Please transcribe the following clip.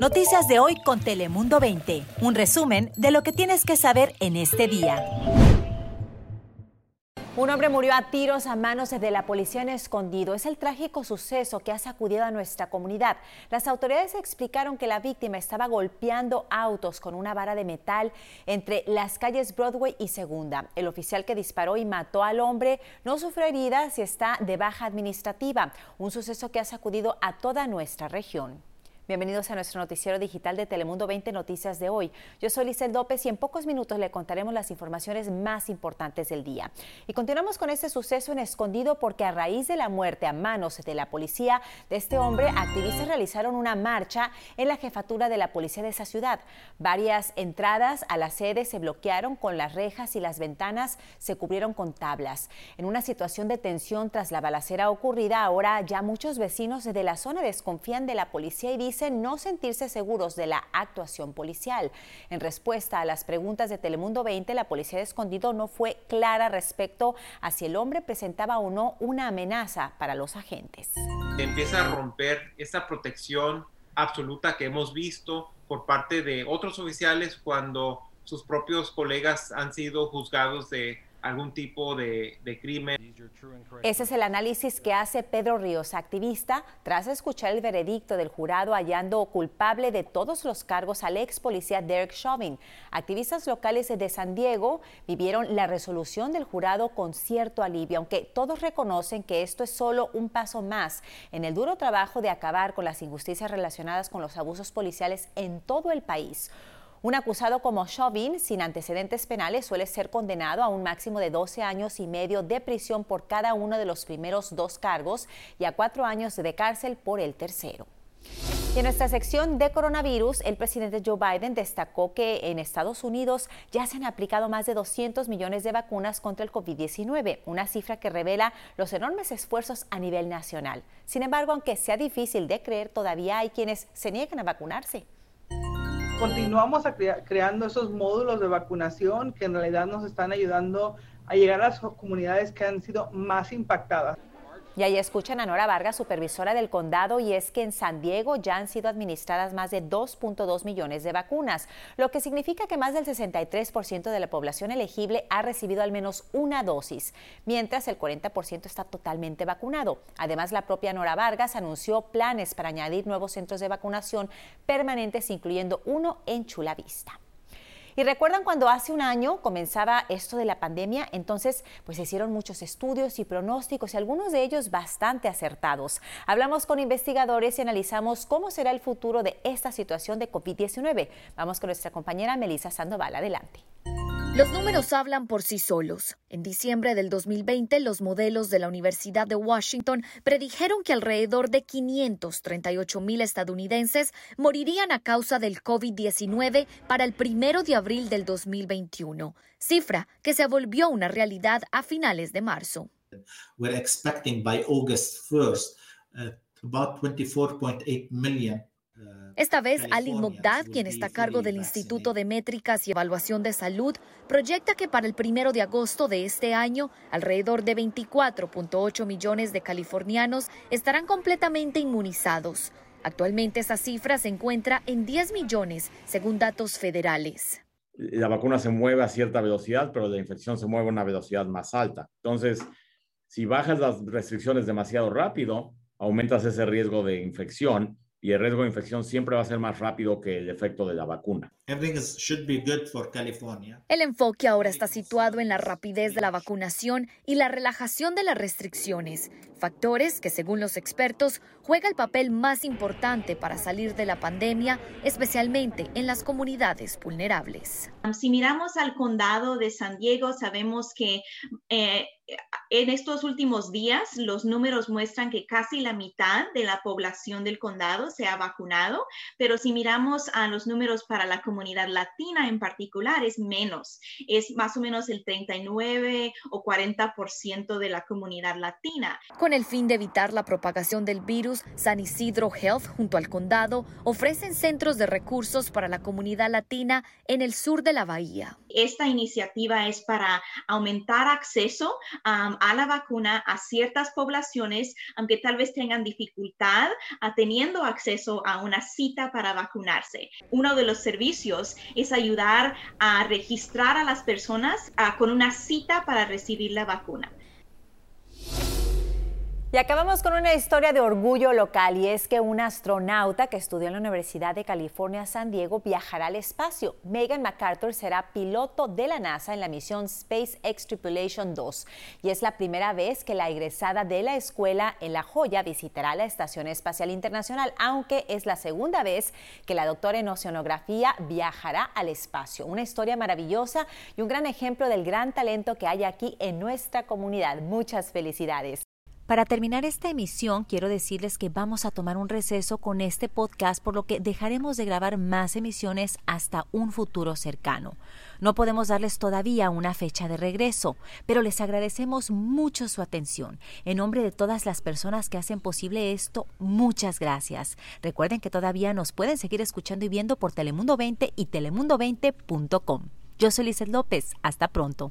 Noticias de hoy con Telemundo 20. Un resumen de lo que tienes que saber en este día. Un hombre murió a tiros a manos de la policía en escondido. Es el trágico suceso que ha sacudido a nuestra comunidad. Las autoridades explicaron que la víctima estaba golpeando autos con una vara de metal entre las calles Broadway y Segunda. El oficial que disparó y mató al hombre no sufrió heridas y está de baja administrativa. Un suceso que ha sacudido a toda nuestra región. Bienvenidos a nuestro noticiero digital de Telemundo 20 Noticias de hoy. Yo soy Lizel López y en pocos minutos le contaremos las informaciones más importantes del día. Y continuamos con este suceso en escondido porque a raíz de la muerte a manos de la policía de este hombre, activistas realizaron una marcha en la jefatura de la policía de esa ciudad. Varias entradas a la sede se bloquearon con las rejas y las ventanas se cubrieron con tablas. En una situación de tensión tras la balacera ocurrida, ahora ya muchos vecinos de la zona desconfían de la policía y dicen no sentirse seguros de la actuación policial. En respuesta a las preguntas de Telemundo 20, la policía de Escondido no fue clara respecto a si el hombre presentaba o no una amenaza para los agentes. Empieza a romper esa protección absoluta que hemos visto por parte de otros oficiales cuando sus propios colegas han sido juzgados de algún tipo de, crimen. Ese es el análisis que hace Pedro Ríos, activista, tras escuchar el veredicto del jurado hallando culpable de todos los cargos al ex policía Derek Chauvin. Activistas locales de San Diego vivieron la resolución del jurado con cierto alivio, aunque todos reconocen que esto es solo un paso más en el duro trabajo de acabar con las injusticias relacionadas con los abusos policiales en todo el país. Un acusado como Chauvin, sin antecedentes penales, suele ser condenado a un máximo de 12 años y medio de prisión por cada uno de los primeros dos cargos y a cuatro años de cárcel por el tercero. Y en nuestra sección de coronavirus, el presidente Joe Biden destacó que en Estados Unidos ya se han aplicado más de 200 millones de vacunas contra el COVID-19, una cifra que revela los enormes esfuerzos a nivel nacional. Sin embargo, aunque sea difícil de creer, todavía hay quienes se niegan a vacunarse continuamos creando esos módulos de vacunación que en realidad nos están ayudando a llegar a las comunidades que han sido más impactadas. Y ahí escuchan a Nora Vargas, supervisora del condado, y es que en San Diego ya han sido administradas más de 2.2 millones de vacunas, lo que significa que más del 63% de la población elegible ha recibido al menos una dosis, mientras el 40% está totalmente vacunado. Además, la propia Nora Vargas anunció planes para añadir nuevos centros de vacunación permanentes, incluyendo uno en Chula Vista. Y recuerdan cuando hace un año comenzaba esto de la pandemia, entonces pues se hicieron muchos estudios y pronósticos y algunos de ellos bastante acertados. Hablamos con investigadores y analizamos cómo será el futuro de esta situación de COVID-19. Vamos con nuestra compañera Melissa Sandoval. Adelante. Los números hablan por sí solos. En diciembre del 2020, los modelos de la Universidad de Washington predijeron que alrededor de 538 mil estadounidenses morirían a causa del COVID-19 para el primero de abril del 2021, cifra que se volvió una realidad a finales de marzo. We're expecting by August 1st uh, about 24.8 million esta vez, Ali Mogdad, quien está a cargo del Instituto de Métricas y Evaluación de Salud, proyecta que para el primero de agosto de este año, alrededor de 24.8 millones de californianos estarán completamente inmunizados. Actualmente esa cifra se encuentra en 10 millones, según datos federales. La vacuna se mueve a cierta velocidad, pero la infección se mueve a una velocidad más alta. Entonces, si bajas las restricciones demasiado rápido, aumentas ese riesgo de infección y el riesgo de infección siempre va a ser más rápido que el efecto de la vacuna. El enfoque ahora está situado en la rapidez de la vacunación y la relajación de las restricciones, factores que según los expertos juega el papel más importante para salir de la pandemia, especialmente en las comunidades vulnerables. Si miramos al condado de San Diego, sabemos que eh, en estos últimos días los números muestran que casi la mitad de la población del condado se ha vacunado, pero si miramos a los números para la comunidad latina en particular es menos, es más o menos el 39 o 40% de la comunidad latina. Con el fin de evitar la propagación del virus, San Isidro Health junto al condado ofrecen centros de recursos para la comunidad latina en el sur de la bahía. Esta iniciativa es para aumentar acceso a la vacuna a ciertas poblaciones, aunque tal vez tengan dificultad a teniendo acceso a una cita para vacunarse. Uno de los servicios es ayudar a registrar a las personas uh, con una cita para recibir la vacuna. Y acabamos con una historia de orgullo local y es que un astronauta que estudió en la Universidad de California San Diego viajará al espacio. Megan MacArthur será piloto de la NASA en la misión SpaceX Tripulation 2 y es la primera vez que la egresada de la escuela en La Joya visitará la Estación Espacial Internacional, aunque es la segunda vez que la doctora en oceanografía viajará al espacio. Una historia maravillosa y un gran ejemplo del gran talento que hay aquí en nuestra comunidad. Muchas felicidades. Para terminar esta emisión, quiero decirles que vamos a tomar un receso con este podcast, por lo que dejaremos de grabar más emisiones hasta un futuro cercano. No podemos darles todavía una fecha de regreso, pero les agradecemos mucho su atención. En nombre de todas las personas que hacen posible esto, muchas gracias. Recuerden que todavía nos pueden seguir escuchando y viendo por Telemundo 20 y telemundo20.com. Yo soy Lizeth López. Hasta pronto.